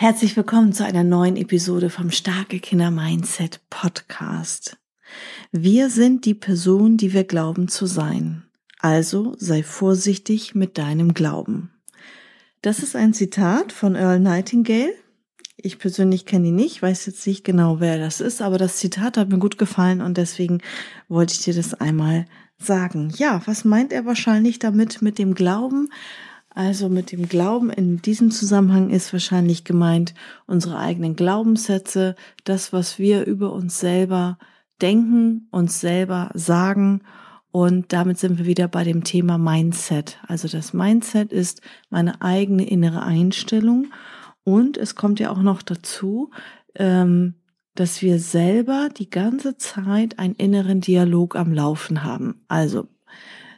Herzlich willkommen zu einer neuen Episode vom Starke Kinder Mindset Podcast. Wir sind die Person, die wir glauben zu sein. Also sei vorsichtig mit deinem Glauben. Das ist ein Zitat von Earl Nightingale. Ich persönlich kenne ihn nicht, weiß jetzt nicht genau, wer das ist, aber das Zitat hat mir gut gefallen und deswegen wollte ich dir das einmal sagen. Ja, was meint er wahrscheinlich damit mit dem Glauben? Also mit dem Glauben in diesem Zusammenhang ist wahrscheinlich gemeint unsere eigenen Glaubenssätze, das, was wir über uns selber denken, uns selber sagen. Und damit sind wir wieder bei dem Thema Mindset. Also das Mindset ist meine eigene innere Einstellung. Und es kommt ja auch noch dazu, ähm, dass wir selber die ganze Zeit einen inneren Dialog am Laufen haben. Also,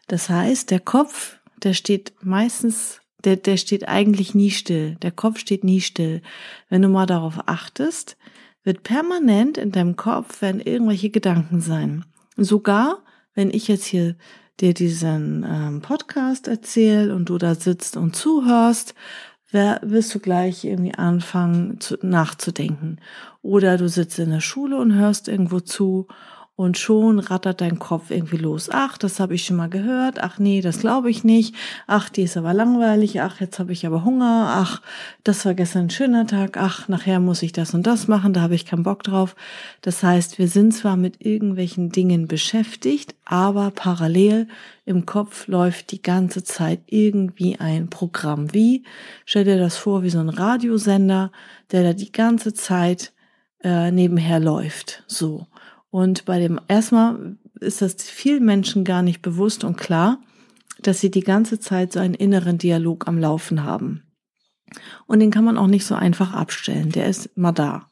das heißt, der Kopf der steht meistens, der, der steht eigentlich nie still. Der Kopf steht nie still. Wenn du mal darauf achtest, wird permanent in deinem Kopf werden irgendwelche Gedanken sein. Sogar, wenn ich jetzt hier dir diesen ähm, Podcast erzähle und du da sitzt und zuhörst, wirst du gleich irgendwie anfangen zu, nachzudenken. Oder du sitzt in der Schule und hörst irgendwo zu und schon rattert dein Kopf irgendwie los. Ach, das habe ich schon mal gehört. Ach nee, das glaube ich nicht. Ach, die ist aber langweilig. Ach, jetzt habe ich aber Hunger. Ach, das war gestern ein schöner Tag. Ach, nachher muss ich das und das machen. Da habe ich keinen Bock drauf. Das heißt, wir sind zwar mit irgendwelchen Dingen beschäftigt, aber parallel im Kopf läuft die ganze Zeit irgendwie ein Programm. Wie? Stell dir das vor, wie so ein Radiosender, der da die ganze Zeit äh, nebenher läuft. So. Und bei dem erstmal ist das vielen Menschen gar nicht bewusst und klar, dass sie die ganze Zeit so einen inneren Dialog am Laufen haben. Und den kann man auch nicht so einfach abstellen. Der ist immer da.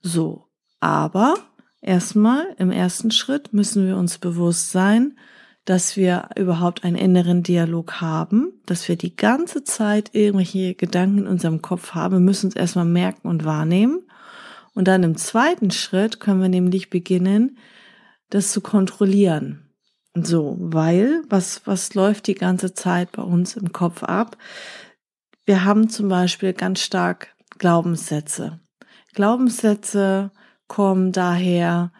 So. Aber erstmal im ersten Schritt müssen wir uns bewusst sein, dass wir überhaupt einen inneren Dialog haben, dass wir die ganze Zeit irgendwelche Gedanken in unserem Kopf haben, wir müssen es erstmal merken und wahrnehmen. Und dann im zweiten Schritt können wir nämlich beginnen, das zu kontrollieren. So, weil was, was läuft die ganze Zeit bei uns im Kopf ab? Wir haben zum Beispiel ganz stark Glaubenssätze. Glaubenssätze kommen daher,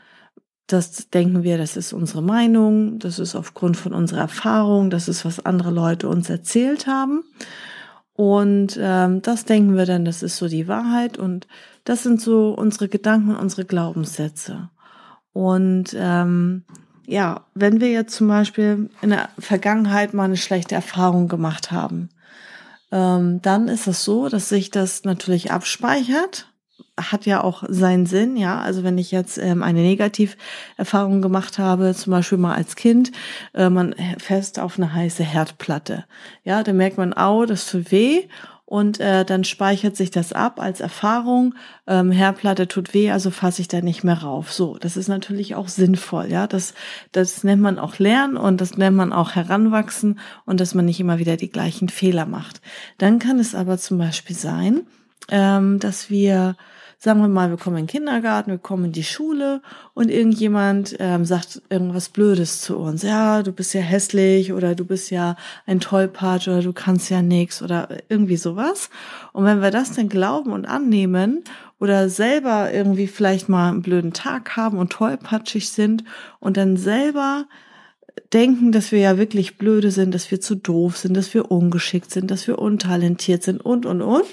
das denken wir, das ist unsere Meinung, das ist aufgrund von unserer Erfahrung, das ist, was andere Leute uns erzählt haben. Und ähm, das denken wir dann, das ist so die Wahrheit und das sind so unsere Gedanken, unsere Glaubenssätze. Und ähm, ja, wenn wir jetzt zum Beispiel in der Vergangenheit mal eine schlechte Erfahrung gemacht haben, ähm, dann ist es so, dass sich das natürlich abspeichert. Hat ja auch seinen Sinn, ja. Also wenn ich jetzt ähm, eine Negativerfahrung gemacht habe, zum Beispiel mal als Kind, äh, man fest auf eine heiße Herdplatte, ja, dann merkt man, au, das tut weh und äh, dann speichert sich das ab als Erfahrung. Ähm, Herdplatte tut weh, also fasse ich da nicht mehr rauf. So, das ist natürlich auch sinnvoll, ja. Das, das nennt man auch Lernen und das nennt man auch Heranwachsen und dass man nicht immer wieder die gleichen Fehler macht. Dann kann es aber zum Beispiel sein, ähm, dass wir sagen wir mal, wir kommen in den Kindergarten, wir kommen in die Schule und irgendjemand ähm, sagt irgendwas Blödes zu uns. Ja, du bist ja hässlich oder du bist ja ein Tollpatsch oder du kannst ja nix oder irgendwie sowas. Und wenn wir das dann glauben und annehmen oder selber irgendwie vielleicht mal einen blöden Tag haben und tollpatschig sind und dann selber denken, dass wir ja wirklich blöde sind, dass wir zu doof sind, dass wir ungeschickt sind, dass wir untalentiert sind und, und, und,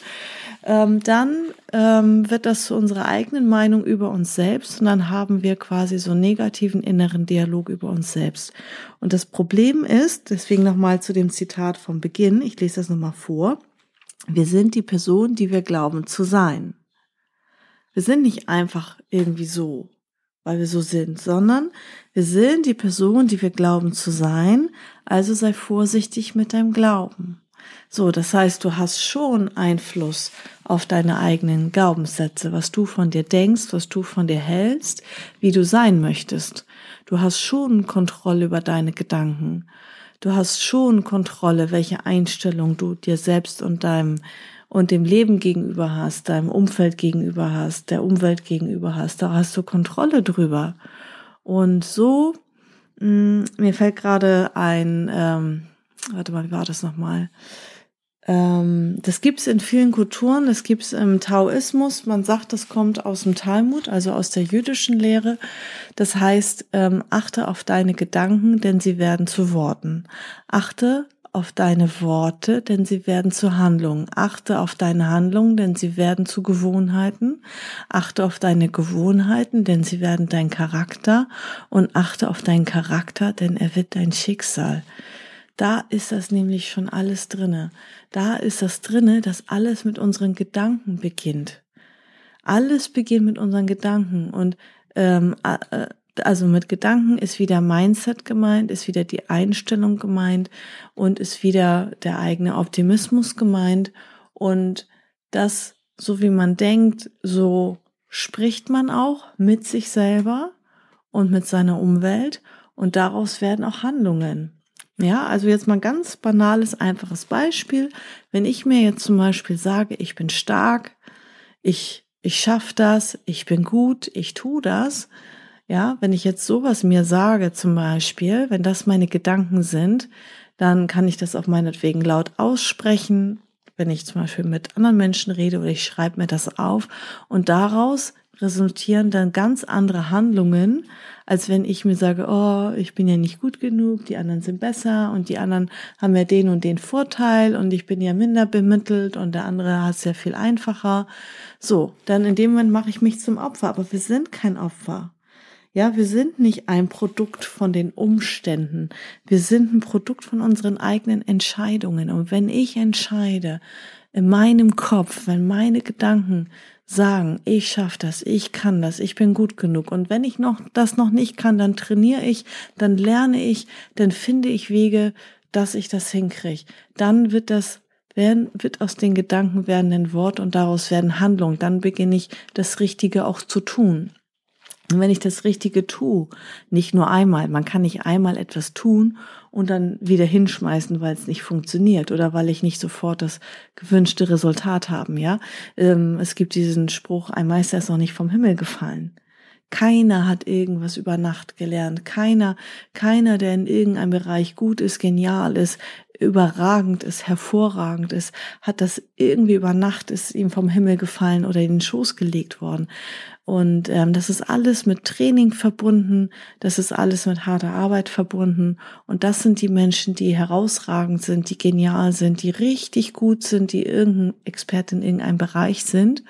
ähm, dann ähm, wird das zu unserer eigenen Meinung über uns selbst und dann haben wir quasi so einen negativen inneren Dialog über uns selbst. Und das Problem ist, deswegen nochmal zu dem Zitat vom Beginn, ich lese das nochmal vor, wir sind die Person, die wir glauben zu sein. Wir sind nicht einfach irgendwie so, weil wir so sind, sondern wir sind die Person, die wir glauben zu sein, also sei vorsichtig mit deinem Glauben. So, das heißt, du hast schon Einfluss auf deine eigenen Glaubenssätze, was du von dir denkst, was du von dir hältst, wie du sein möchtest. Du hast schon Kontrolle über deine Gedanken. Du hast schon Kontrolle, welche Einstellung du dir selbst und deinem und dem Leben gegenüber hast, deinem Umfeld gegenüber hast, der Umwelt gegenüber hast. Da hast du Kontrolle drüber. Und so, mh, mm, mir fällt gerade ein, ähm, warte mal, wie war das nochmal? Ähm, das gibt's in vielen Kulturen, das gibt's im Taoismus. Man sagt, das kommt aus dem Talmud, also aus der jüdischen Lehre. Das heißt, ähm, achte auf deine Gedanken, denn sie werden zu Worten. Achte auf deine Worte, denn sie werden zu Handlungen. Achte auf deine Handlungen, denn sie werden zu Gewohnheiten. Achte auf deine Gewohnheiten, denn sie werden dein Charakter. Und achte auf deinen Charakter, denn er wird dein Schicksal. Da ist das nämlich schon alles drinne. Da ist das drinne, dass alles mit unseren Gedanken beginnt. Alles beginnt mit unseren Gedanken und ähm, äh, also mit Gedanken ist wieder Mindset gemeint, ist wieder die Einstellung gemeint und ist wieder der eigene Optimismus gemeint und das, so wie man denkt, so spricht man auch mit sich selber und mit seiner Umwelt und daraus werden auch Handlungen. Ja, also jetzt mal ganz banales, einfaches Beispiel. Wenn ich mir jetzt zum Beispiel sage, ich bin stark, ich, ich schaff das, ich bin gut, ich tu das. Ja, wenn ich jetzt sowas mir sage zum Beispiel, wenn das meine Gedanken sind, dann kann ich das auch meinetwegen laut aussprechen, wenn ich zum Beispiel mit anderen Menschen rede oder ich schreibe mir das auf und daraus resultieren dann ganz andere Handlungen, als wenn ich mir sage, oh, ich bin ja nicht gut genug, die anderen sind besser und die anderen haben ja den und den Vorteil und ich bin ja minder bemittelt und der andere hat es ja viel einfacher. So, dann in dem Moment mache ich mich zum Opfer, aber wir sind kein Opfer. Ja, wir sind nicht ein Produkt von den Umständen. Wir sind ein Produkt von unseren eigenen Entscheidungen. Und wenn ich entscheide, in meinem Kopf, wenn meine Gedanken sagen, ich schaffe das, ich kann das, ich bin gut genug. Und wenn ich noch das noch nicht kann, dann trainiere ich, dann lerne ich, dann finde ich Wege, dass ich das hinkriege. Dann wird das werden, wird aus den Gedanken werden ein Wort und daraus werden Handlungen. Dann beginne ich das Richtige auch zu tun. Und wenn ich das Richtige tue, nicht nur einmal, man kann nicht einmal etwas tun und dann wieder hinschmeißen, weil es nicht funktioniert oder weil ich nicht sofort das gewünschte Resultat haben, ja. Ähm, es gibt diesen Spruch, ein Meister ist noch nicht vom Himmel gefallen. Keiner hat irgendwas über Nacht gelernt. Keiner, keiner, der in irgendeinem Bereich gut ist, genial ist, überragend ist, hervorragend ist, hat das irgendwie über Nacht ist ihm vom Himmel gefallen oder in den Schoß gelegt worden. Und ähm, das ist alles mit Training verbunden, das ist alles mit harter Arbeit verbunden. Und das sind die Menschen, die herausragend sind, die genial sind, die richtig gut sind, die irgendein Experte in irgendeinem Bereich sind.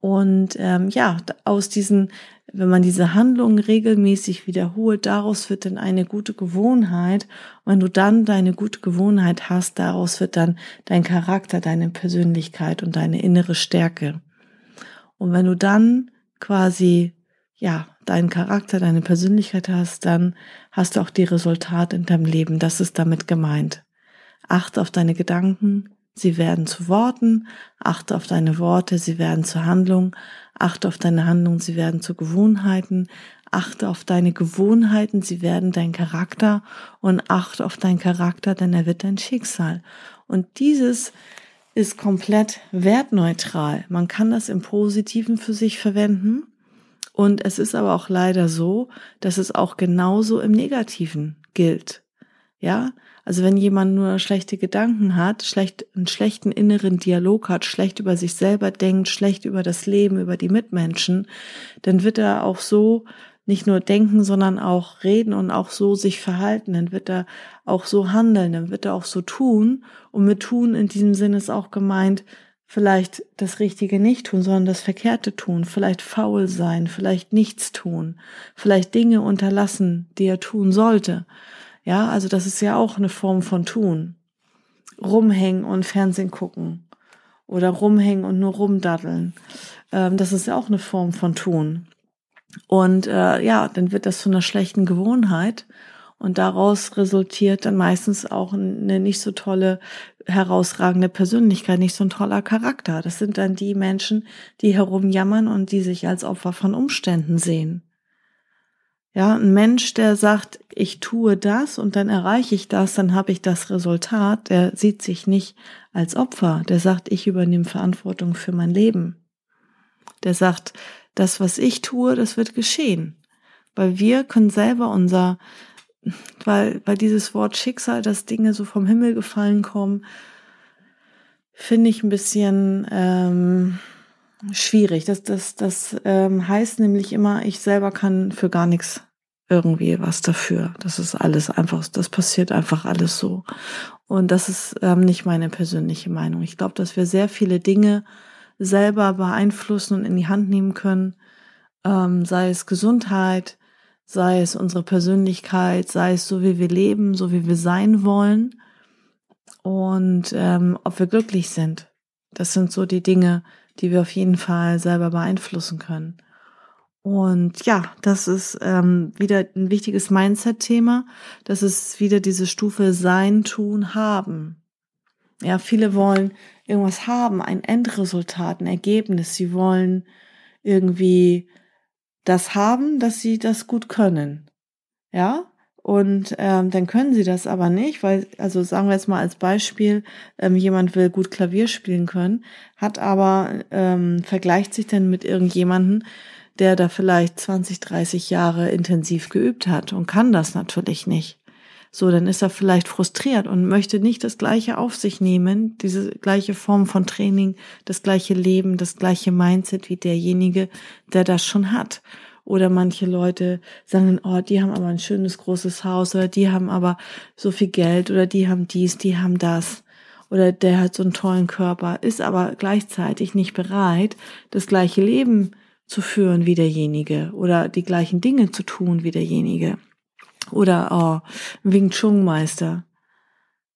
Und ähm, ja, aus diesen, wenn man diese Handlungen regelmäßig wiederholt, daraus wird dann eine gute Gewohnheit. Und wenn du dann deine gute Gewohnheit hast, daraus wird dann dein Charakter, deine Persönlichkeit und deine innere Stärke. Und wenn du dann quasi, ja, deinen Charakter, deine Persönlichkeit hast, dann hast du auch die Resultate in deinem Leben. Das ist damit gemeint. Achte auf deine Gedanken, sie werden zu Worten, achte auf deine Worte, sie werden zu Handlungen, achte auf deine Handlungen, sie werden zu Gewohnheiten, achte auf deine Gewohnheiten, sie werden dein Charakter und achte auf deinen Charakter, denn er wird dein Schicksal. Und dieses ist komplett wertneutral. Man kann das im Positiven für sich verwenden. Und es ist aber auch leider so, dass es auch genauso im Negativen gilt. Ja, also wenn jemand nur schlechte Gedanken hat, schlecht, einen schlechten inneren Dialog hat, schlecht über sich selber denkt, schlecht über das Leben, über die Mitmenschen, dann wird er auch so nicht nur denken, sondern auch reden und auch so sich verhalten. Dann wird er auch so handeln, dann wird er auch so tun. Und mit tun in diesem Sinne ist auch gemeint, vielleicht das Richtige nicht tun, sondern das Verkehrte tun, vielleicht faul sein, vielleicht nichts tun, vielleicht Dinge unterlassen, die er tun sollte. Ja, also das ist ja auch eine Form von tun. Rumhängen und Fernsehen gucken oder rumhängen und nur rumdaddeln. Ähm, das ist ja auch eine Form von tun. Und äh, ja, dann wird das zu einer schlechten Gewohnheit. Und daraus resultiert dann meistens auch eine nicht so tolle, herausragende Persönlichkeit, nicht so ein toller Charakter. Das sind dann die Menschen, die herumjammern und die sich als Opfer von Umständen sehen. Ja, ein Mensch, der sagt, ich tue das und dann erreiche ich das, dann habe ich das Resultat, der sieht sich nicht als Opfer, der sagt, ich übernehme Verantwortung für mein Leben. Der sagt, das, was ich tue, das wird geschehen. Weil wir können selber unser, weil, weil dieses Wort Schicksal, dass Dinge so vom Himmel gefallen kommen, finde ich ein bisschen, ähm, schwierig. Das, das, das ähm, heißt nämlich immer, ich selber kann für gar nichts irgendwie was dafür. Das ist alles einfach, das passiert einfach alles so. Und das ist ähm, nicht meine persönliche Meinung. Ich glaube, dass wir sehr viele Dinge selber beeinflussen und in die Hand nehmen können, ähm, sei es Gesundheit, sei es unsere Persönlichkeit, sei es so, wie wir leben, so wie wir sein wollen und ähm, ob wir glücklich sind. Das sind so die Dinge, die wir auf jeden Fall selber beeinflussen können. Und ja, das ist ähm, wieder ein wichtiges Mindset-Thema. Das ist wieder diese Stufe Sein, Tun, Haben. Ja, viele wollen irgendwas haben, ein Endresultat, ein Ergebnis. Sie wollen irgendwie das haben, dass sie das gut können. Ja, und ähm, dann können sie das aber nicht, weil, also sagen wir jetzt mal als Beispiel, ähm, jemand will gut Klavier spielen können, hat aber, ähm, vergleicht sich dann mit irgendjemanden, der da vielleicht 20, 30 Jahre intensiv geübt hat und kann das natürlich nicht. So, dann ist er vielleicht frustriert und möchte nicht das Gleiche auf sich nehmen, diese gleiche Form von Training, das gleiche Leben, das gleiche Mindset wie derjenige, der das schon hat. Oder manche Leute sagen, oh, die haben aber ein schönes großes Haus oder die haben aber so viel Geld oder die haben dies, die haben das. Oder der hat so einen tollen Körper, ist aber gleichzeitig nicht bereit, das gleiche Leben zu führen wie derjenige oder die gleichen Dinge zu tun wie derjenige. Oder oh, Wing Chun Meister.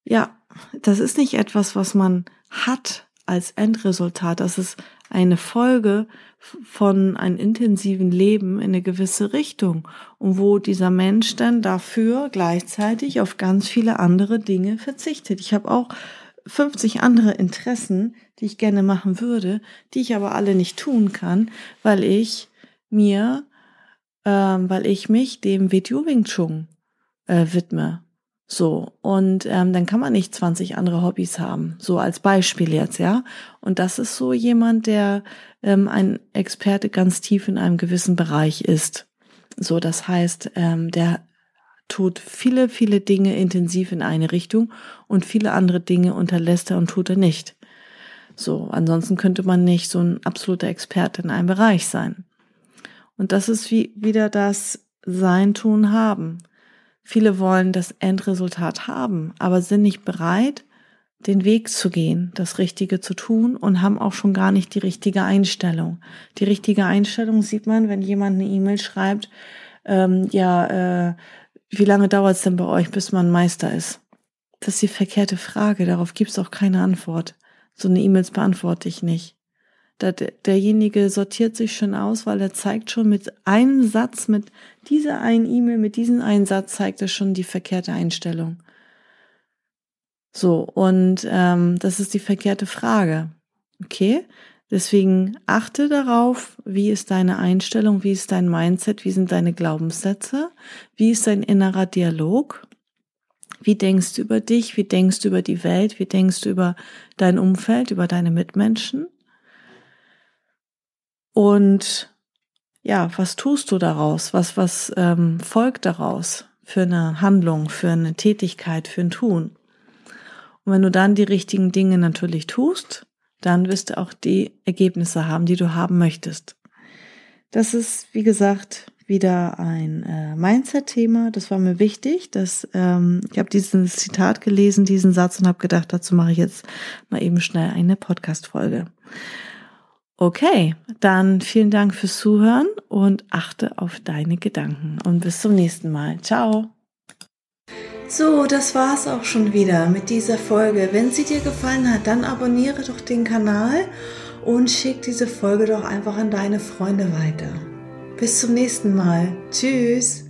Ja, das ist nicht etwas, was man hat als Endresultat. Das ist eine Folge von einem intensiven Leben in eine gewisse Richtung und wo dieser Mensch dann dafür gleichzeitig auf ganz viele andere Dinge verzichtet. Ich habe auch 50 andere Interessen, die ich gerne machen würde, die ich aber alle nicht tun kann, weil ich mir, ähm, weil ich mich dem Video Wing Chun äh, widme. So, und ähm, dann kann man nicht 20 andere Hobbys haben, so als Beispiel jetzt, ja. Und das ist so jemand, der ähm, ein Experte ganz tief in einem gewissen Bereich ist. So, das heißt, ähm, der tut viele, viele Dinge intensiv in eine Richtung und viele andere Dinge unterlässt er und tut er nicht. So, ansonsten könnte man nicht so ein absoluter Experte in einem Bereich sein. Und das ist wie wieder das Sein, Tun, Haben. Viele wollen das Endresultat haben, aber sind nicht bereit, den Weg zu gehen, das Richtige zu tun und haben auch schon gar nicht die richtige Einstellung. Die richtige Einstellung sieht man, wenn jemand eine E-Mail schreibt, ähm, ja, äh, wie lange dauert es denn bei euch, bis man Meister ist? Das ist die verkehrte Frage, darauf gibt es auch keine Antwort. So eine E-Mails beantworte ich nicht derjenige sortiert sich schon aus, weil er zeigt schon mit einem Satz, mit dieser einen E-Mail, mit diesem einen Satz zeigt er schon die verkehrte Einstellung. So, und ähm, das ist die verkehrte Frage. Okay? Deswegen achte darauf, wie ist deine Einstellung, wie ist dein Mindset, wie sind deine Glaubenssätze, wie ist dein innerer Dialog, wie denkst du über dich, wie denkst du über die Welt, wie denkst du über dein Umfeld, über deine Mitmenschen und ja, was tust du daraus? Was, was ähm, folgt daraus für eine Handlung, für eine Tätigkeit, für ein Tun? Und wenn du dann die richtigen Dinge natürlich tust, dann wirst du auch die Ergebnisse haben, die du haben möchtest. Das ist, wie gesagt, wieder ein äh, Mindset-Thema. Das war mir wichtig. Dass, ähm, ich habe diesen Zitat gelesen, diesen Satz und habe gedacht, dazu mache ich jetzt mal eben schnell eine Podcast-Folge. Okay, dann vielen Dank fürs Zuhören und achte auf deine Gedanken und bis zum nächsten Mal. Ciao. So, das war's auch schon wieder mit dieser Folge. Wenn sie dir gefallen hat, dann abonniere doch den Kanal und schick diese Folge doch einfach an deine Freunde weiter. Bis zum nächsten Mal. Tschüss.